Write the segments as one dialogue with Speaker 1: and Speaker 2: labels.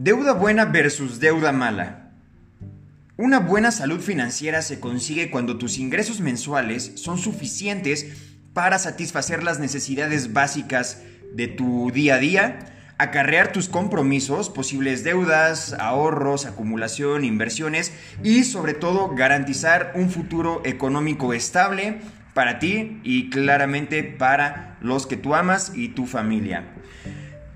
Speaker 1: Deuda buena versus deuda mala. Una buena salud financiera se consigue cuando tus ingresos mensuales son suficientes para satisfacer las necesidades básicas de tu día a día, acarrear tus compromisos, posibles deudas, ahorros, acumulación, inversiones y sobre todo garantizar un futuro económico estable para ti y claramente para los que tú amas y tu familia.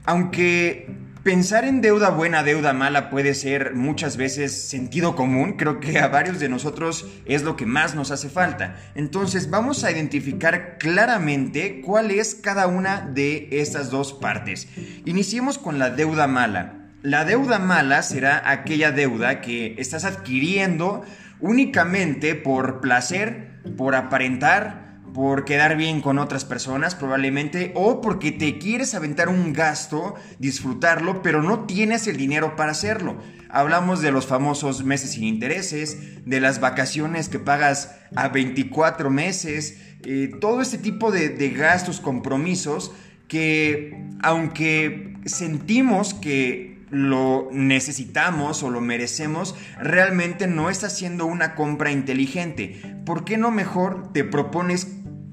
Speaker 1: Aunque Pensar en deuda buena, deuda mala puede ser muchas veces sentido común, creo que a varios de nosotros es lo que más nos hace falta. Entonces vamos a identificar claramente cuál es cada una de estas dos partes. Iniciemos con la deuda mala. La deuda mala será aquella deuda que estás adquiriendo únicamente por placer, por aparentar, por quedar bien con otras personas probablemente o porque te quieres aventar un gasto, disfrutarlo, pero no tienes el dinero para hacerlo. Hablamos de los famosos meses sin intereses, de las vacaciones que pagas a 24 meses, eh, todo este tipo de, de gastos, compromisos que aunque sentimos que lo necesitamos o lo merecemos, realmente no está siendo una compra inteligente. ¿Por qué no mejor te propones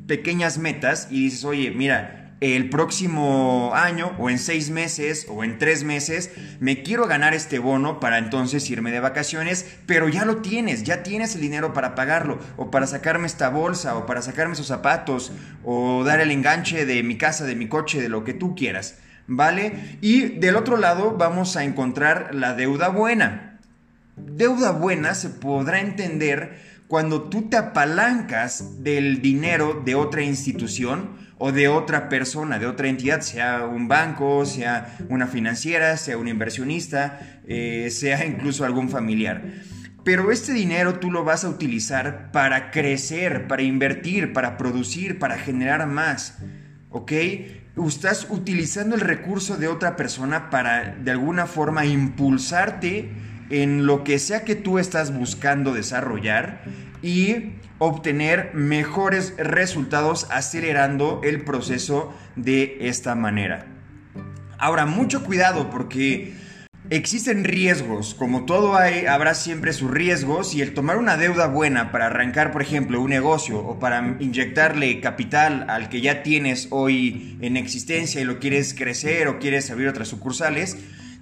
Speaker 1: pequeñas metas y dices, oye, mira, el próximo año o en seis meses o en tres meses me quiero ganar este bono para entonces irme de vacaciones, pero ya lo tienes, ya tienes el dinero para pagarlo o para sacarme esta bolsa o para sacarme esos zapatos o dar el enganche de mi casa, de mi coche, de lo que tú quieras, ¿vale? Y del otro lado vamos a encontrar la deuda buena. Deuda buena se podrá entender cuando tú te apalancas del dinero de otra institución o de otra persona, de otra entidad, sea un banco, sea una financiera, sea un inversionista, eh, sea incluso algún familiar. Pero este dinero tú lo vas a utilizar para crecer, para invertir, para producir, para generar más. ¿Ok? Estás utilizando el recurso de otra persona para de alguna forma impulsarte en lo que sea que tú estás buscando desarrollar y obtener mejores resultados acelerando el proceso de esta manera. Ahora, mucho cuidado porque existen riesgos, como todo hay, habrá siempre sus riesgos y el tomar una deuda buena para arrancar, por ejemplo, un negocio o para inyectarle capital al que ya tienes hoy en existencia y lo quieres crecer o quieres abrir otras sucursales,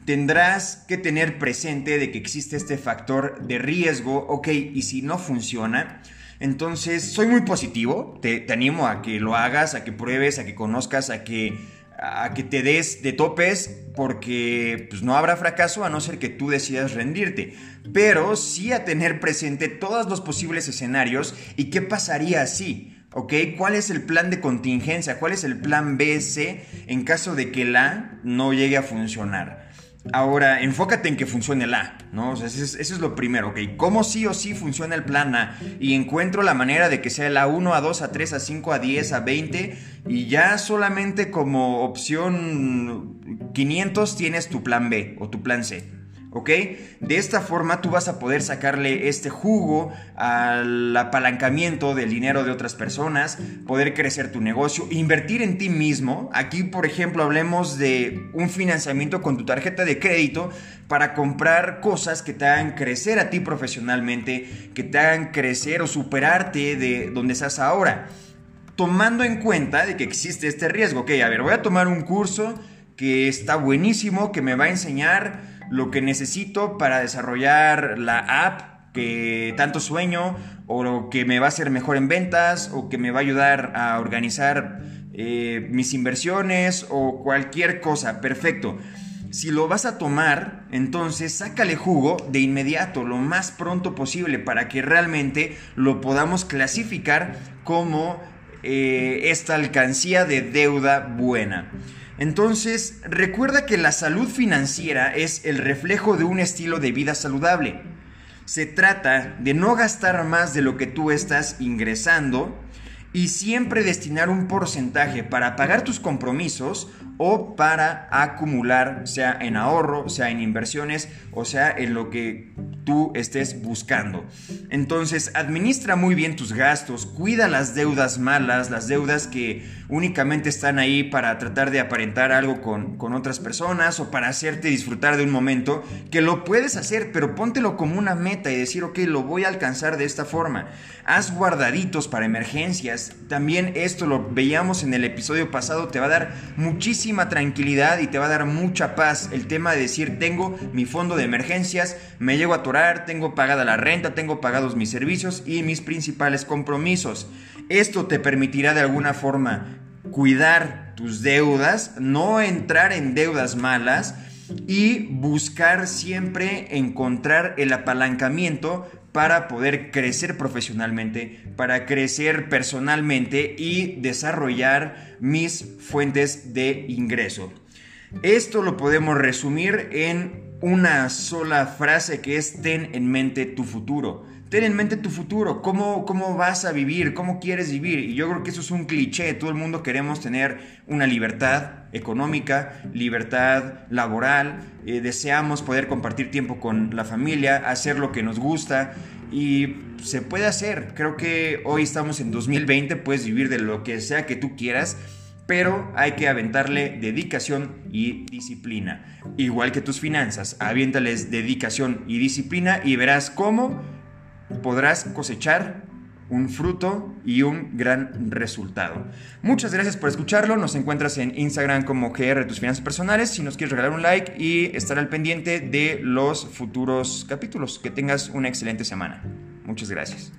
Speaker 1: tendrás que tener presente de que existe este factor de riesgo, ok, y si no funciona, entonces soy muy positivo, te, animo a que lo hagas, a que pruebes, a que conozcas, a que, a que te des de topes, porque pues, no habrá fracaso a no ser que tú decidas rendirte, pero sí a tener presente todos los posibles escenarios y qué pasaría si. ¿Ok? ¿Cuál es el plan de contingencia? ¿Cuál es el plan BC en caso de que la no llegue a funcionar? Ahora, enfócate en que funcione el A, ¿no? eso, es, lo primero, ¿ok? ¿Cómo sí o sí funciona el plan A? Y encuentro la manera de que sea el A1, A2, A3, A5, A10, A20 y ya solamente como opción 500 tienes tu plan B o tu plan C. ¿ok? De esta forma tú vas a poder sacarle este jugo al apalancamiento del dinero de otras personas, poder crecer tu negocio, invertir en ti mismo. Aquí, por ejemplo, hablemos de un financiamiento con tu tarjeta de crédito para comprar cosas que te hagan crecer a ti profesionalmente, que te hagan crecer o superarte de donde estás ahora. Tomando en cuenta de que existe este riesgo, ok, a ver, voy a tomar un curso que está buenísimo, que me va a enseñar lo que necesito para desarrollar la app que tanto sueño o lo que me va a hacer mejor en ventas o que me va a ayudar a organizar eh, mis inversiones o cualquier cosa. Perfecto. Si lo vas a tomar, entonces sácale jugo de inmediato, lo más pronto posible, para que realmente lo podamos clasificar como eh, esta alcancía de deuda buena. Entonces, recuerda que la salud financiera es el reflejo de un estilo de vida saludable. Se trata de no gastar más de lo que tú estás ingresando y siempre destinar un porcentaje para pagar tus compromisos o para acumular, sea en ahorro, sea en inversiones, o sea en lo que tú estés buscando. Entonces, administra muy bien tus gastos, cuida las deudas malas, las deudas que únicamente están ahí para tratar de aparentar algo con, con otras personas o para hacerte disfrutar de un momento, que lo puedes hacer, pero póntelo como una meta y decir, ok, lo voy a alcanzar de esta forma. Haz guardaditos para emergencias. También esto lo veíamos en el episodio pasado, te va a dar tranquilidad y te va a dar mucha paz. El tema de decir, tengo mi fondo de emergencias, me llego a atorar, tengo pagada la renta, tengo pagados mis servicios y mis principales compromisos. Esto te permitirá de alguna forma cuidar tus deudas, no entrar en deudas malas y buscar siempre encontrar el apalancamiento para poder crecer profesionalmente, para crecer personalmente y desarrollar mis fuentes de ingreso. Esto lo podemos resumir en una sola frase que es ten en mente tu futuro. Ten en mente tu futuro, cómo, cómo vas a vivir, cómo quieres vivir. Y yo creo que eso es un cliché. Todo el mundo queremos tener una libertad económica, libertad laboral. Eh, deseamos poder compartir tiempo con la familia, hacer lo que nos gusta. Y se puede hacer. Creo que hoy estamos en 2020, puedes vivir de lo que sea que tú quieras pero hay que aventarle dedicación y disciplina. Igual que tus finanzas, aviéntales dedicación y disciplina y verás cómo podrás cosechar un fruto y un gran resultado. Muchas gracias por escucharlo. Nos encuentras en Instagram como GR Tus Finanzas Personales. Si nos quieres regalar un like y estar al pendiente de los futuros capítulos. Que tengas una excelente semana. Muchas gracias.